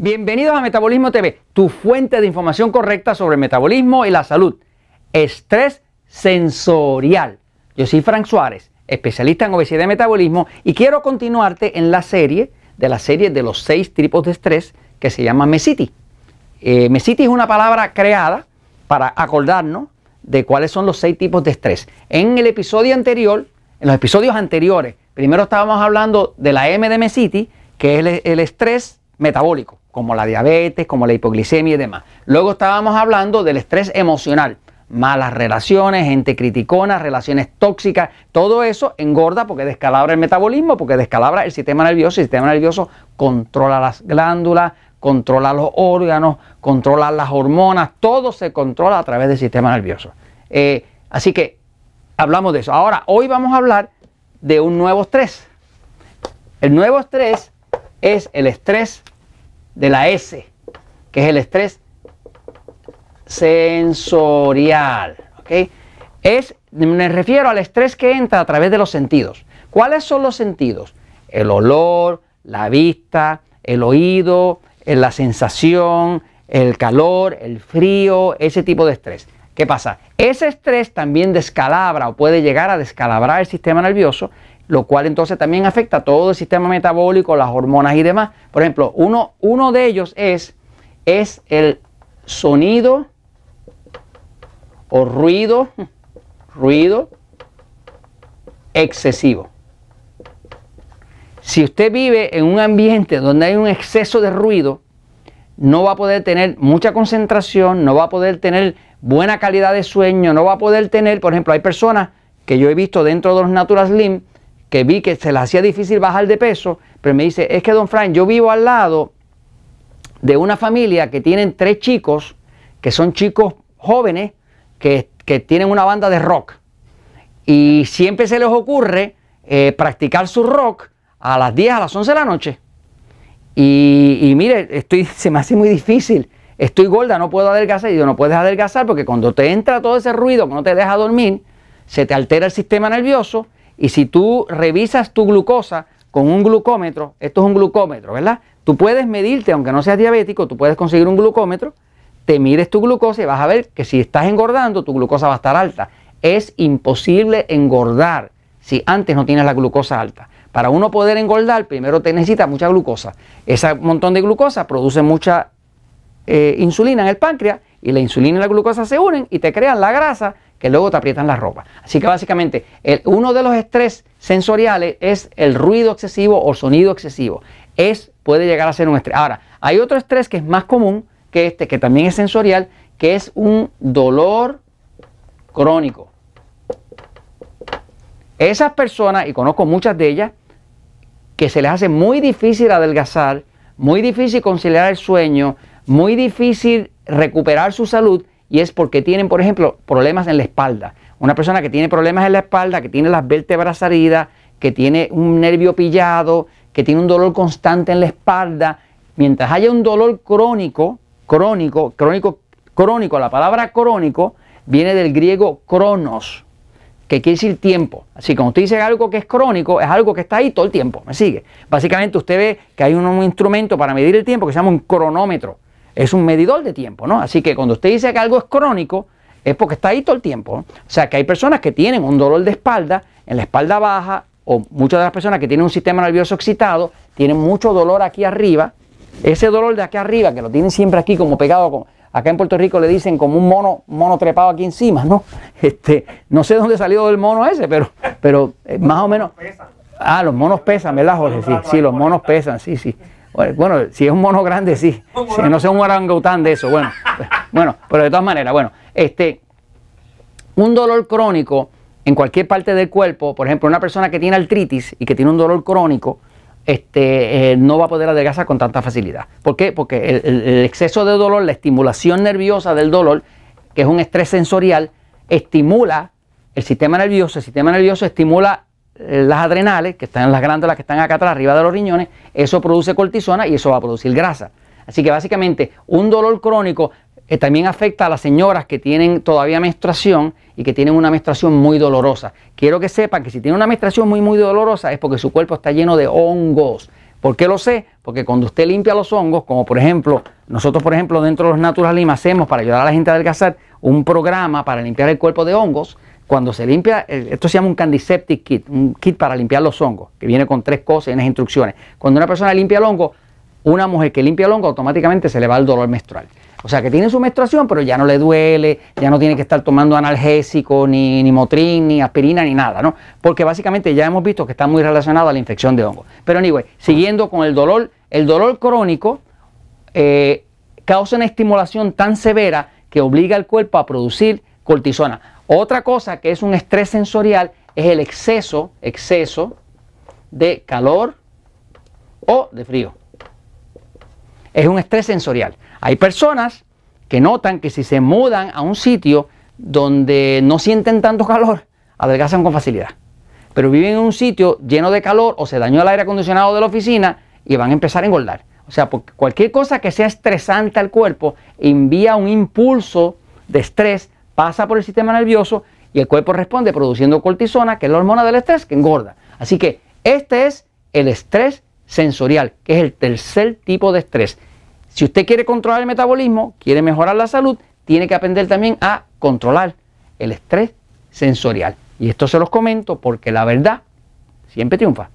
Bienvenidos a Metabolismo TV, tu fuente de información correcta sobre el metabolismo y la salud. Estrés sensorial. Yo soy Frank Suárez, especialista en obesidad y metabolismo, y quiero continuarte en la serie de la serie de los seis tipos de estrés que se llama MESITI. Eh, MESITI es una palabra creada para acordarnos de cuáles son los seis tipos de estrés. En el episodio anterior, en los episodios anteriores, primero estábamos hablando de la M de MESITI, que es el, estrés metabólico, como la diabetes, como la hipoglicemia y demás. Luego estábamos hablando del estrés emocional, malas relaciones, gente criticona, relaciones tóxicas, todo eso engorda porque descalabra el metabolismo, porque descalabra el sistema nervioso, el sistema nervioso controla las glándulas, controla los órganos, controla las hormonas, todo se controla a través del sistema nervioso. Eh, así que hablamos de eso. Ahora, hoy vamos a hablar de un nuevo estrés. El nuevo estrés es el estrés de la S, que es el estrés sensorial. Es, me refiero al estrés que entra a través de los sentidos. ¿Cuáles son los sentidos? El olor, la vista, el oído, la sensación, el calor, el frío, ese tipo de estrés. ¿Qué pasa? Ese estrés también descalabra o puede llegar a descalabrar el sistema nervioso, lo cual entonces también afecta a todo el sistema metabólico, las hormonas y demás. Por ejemplo, uno, uno de ellos es, es el sonido o ruido, ruido excesivo. Si usted vive en un ambiente donde hay un exceso de ruido, no va a poder tener mucha concentración, no va a poder tener buena calidad de sueño, no va a poder tener, por ejemplo, hay personas que yo he visto dentro de los Natural Slim que vi que se les hacía difícil bajar de peso, pero me dice, es que don Frank, yo vivo al lado de una familia que tienen tres chicos, que son chicos jóvenes, que, tienen una banda de rock. Y siempre se les ocurre eh, practicar su rock a las 10, a las 11 de la noche. Y, mire, estoy, se me hace muy difícil. Estoy gorda, no puedo adelgazar. Y yo no puedes adelgazar porque cuando te entra todo ese ruido que no te deja dormir, se te altera el sistema nervioso. Y si tú revisas tu glucosa con un glucómetro, esto es un glucómetro, ¿verdad? Tú puedes medirte, aunque no seas diabético, tú puedes conseguir un glucómetro te mires tu glucosa y vas a ver que si estás engordando, tu glucosa va a estar alta. Es imposible engordar si antes no tienes la glucosa alta. Para uno poder engordar, primero te necesita mucha glucosa. Ese montón de glucosa produce mucha eh, insulina en el páncreas y la insulina y la glucosa se unen y te crean la grasa que luego te aprietan la ropa. Así que básicamente uno de los estrés sensoriales es el ruido excesivo o sonido excesivo. Es, puede llegar a ser un estrés. Ahora, hay otro estrés que es más común, que este, que también es sensorial, que es un dolor crónico. Esas personas, y conozco muchas de ellas, que se les hace muy difícil adelgazar, muy difícil conciliar el sueño, muy difícil recuperar su salud, y es porque tienen, por ejemplo, problemas en la espalda. Una persona que tiene problemas en la espalda, que tiene las vértebras heridas, que tiene un nervio pillado, que tiene un dolor constante en la espalda, mientras haya un dolor crónico, crónico, crónico, crónico, la palabra crónico viene del griego cronos, que quiere decir tiempo. Así que cuando usted dice algo que es crónico, es algo que está ahí todo el tiempo, ¿me sigue? Básicamente usted ve que hay un, instrumento para medir el tiempo que se llama un cronómetro. Es un medidor de tiempo, ¿no? Así que cuando usted dice que algo es crónico, es porque está ahí todo el tiempo. O sea que hay personas que tienen un dolor de espalda, en la espalda baja, o muchas de las personas que tienen un sistema nervioso excitado, tienen mucho dolor aquí arriba, ese dolor de aquí arriba, que lo tienen siempre aquí como pegado, con, acá en Puerto Rico le dicen como un mono, mono trepado aquí encima, ¿no? Este, no sé dónde salió el mono ese, pero, pero eh, más o menos. Ah, los monos pesan, ¿verdad, Jorge? Sí, sí, los monos pesan, sí, sí. Bueno, si es un mono grande, sí. Si no sea un orangután de eso, bueno. Bueno, pero de todas maneras, bueno, este, un dolor crónico en cualquier parte del cuerpo, por ejemplo, una persona que tiene artritis y que tiene un dolor crónico, este, eh, no va a poder adelgazar con tanta facilidad. ¿Por qué? Porque el, exceso de dolor, la estimulación nerviosa del dolor, que es un estrés sensorial, estimula el sistema nervioso, el sistema nervioso estimula las adrenales, que están en las glándulas que están acá atrás, arriba de los riñones, eso produce cortisona y eso va a producir grasa. Así que básicamente un dolor crónico eh, también afecta a las señoras que tienen todavía menstruación y que tienen una menstruación muy dolorosa. Quiero que sepan que si tienen una menstruación muy, muy dolorosa es porque su cuerpo está lleno de hongos. ¿Por qué lo sé? Porque cuando usted limpia los hongos, como por ejemplo, nosotros por ejemplo dentro de los Natural Lima hacemos para ayudar a la gente a adelgazar un programa para limpiar el cuerpo de hongos, cuando se limpia, esto se llama un Candiseptic Kit, un kit para limpiar los hongos, que viene con tres cosas y unas instrucciones. Cuando una persona limpia el hongo, una mujer que limpia el hongo automáticamente se le va el dolor menstrual. O sea que tiene su menstruación, pero ya no le duele, ya no tiene que estar tomando analgésico, ni, ni motrin, ni aspirina, ni nada, ¿no? Porque básicamente ya hemos visto que está muy relacionado a la infección de hongo. Pero anyway, siguiendo con el dolor, el dolor crónico eh, causa una estimulación tan severa que obliga al cuerpo a producir cortisona. Otra cosa que es un estrés sensorial es el exceso, exceso de calor o de frío. Es un estrés sensorial. Hay personas que notan que si se mudan a un sitio donde no sienten tanto calor, adelgazan con facilidad. Pero viven en un sitio lleno de calor o se dañó el aire acondicionado de la oficina y van a empezar a engordar. O sea, cualquier cosa que sea estresante al cuerpo envía un impulso de estrés, pasa por el sistema nervioso y el cuerpo responde produciendo cortisona, que es la hormona del estrés, que engorda. Así que este es el estrés sensorial, que es el tercer tipo de estrés. Si usted quiere controlar el metabolismo, quiere mejorar la salud, tiene que aprender también a controlar el estrés sensorial. Y esto se los comento porque la verdad siempre triunfa.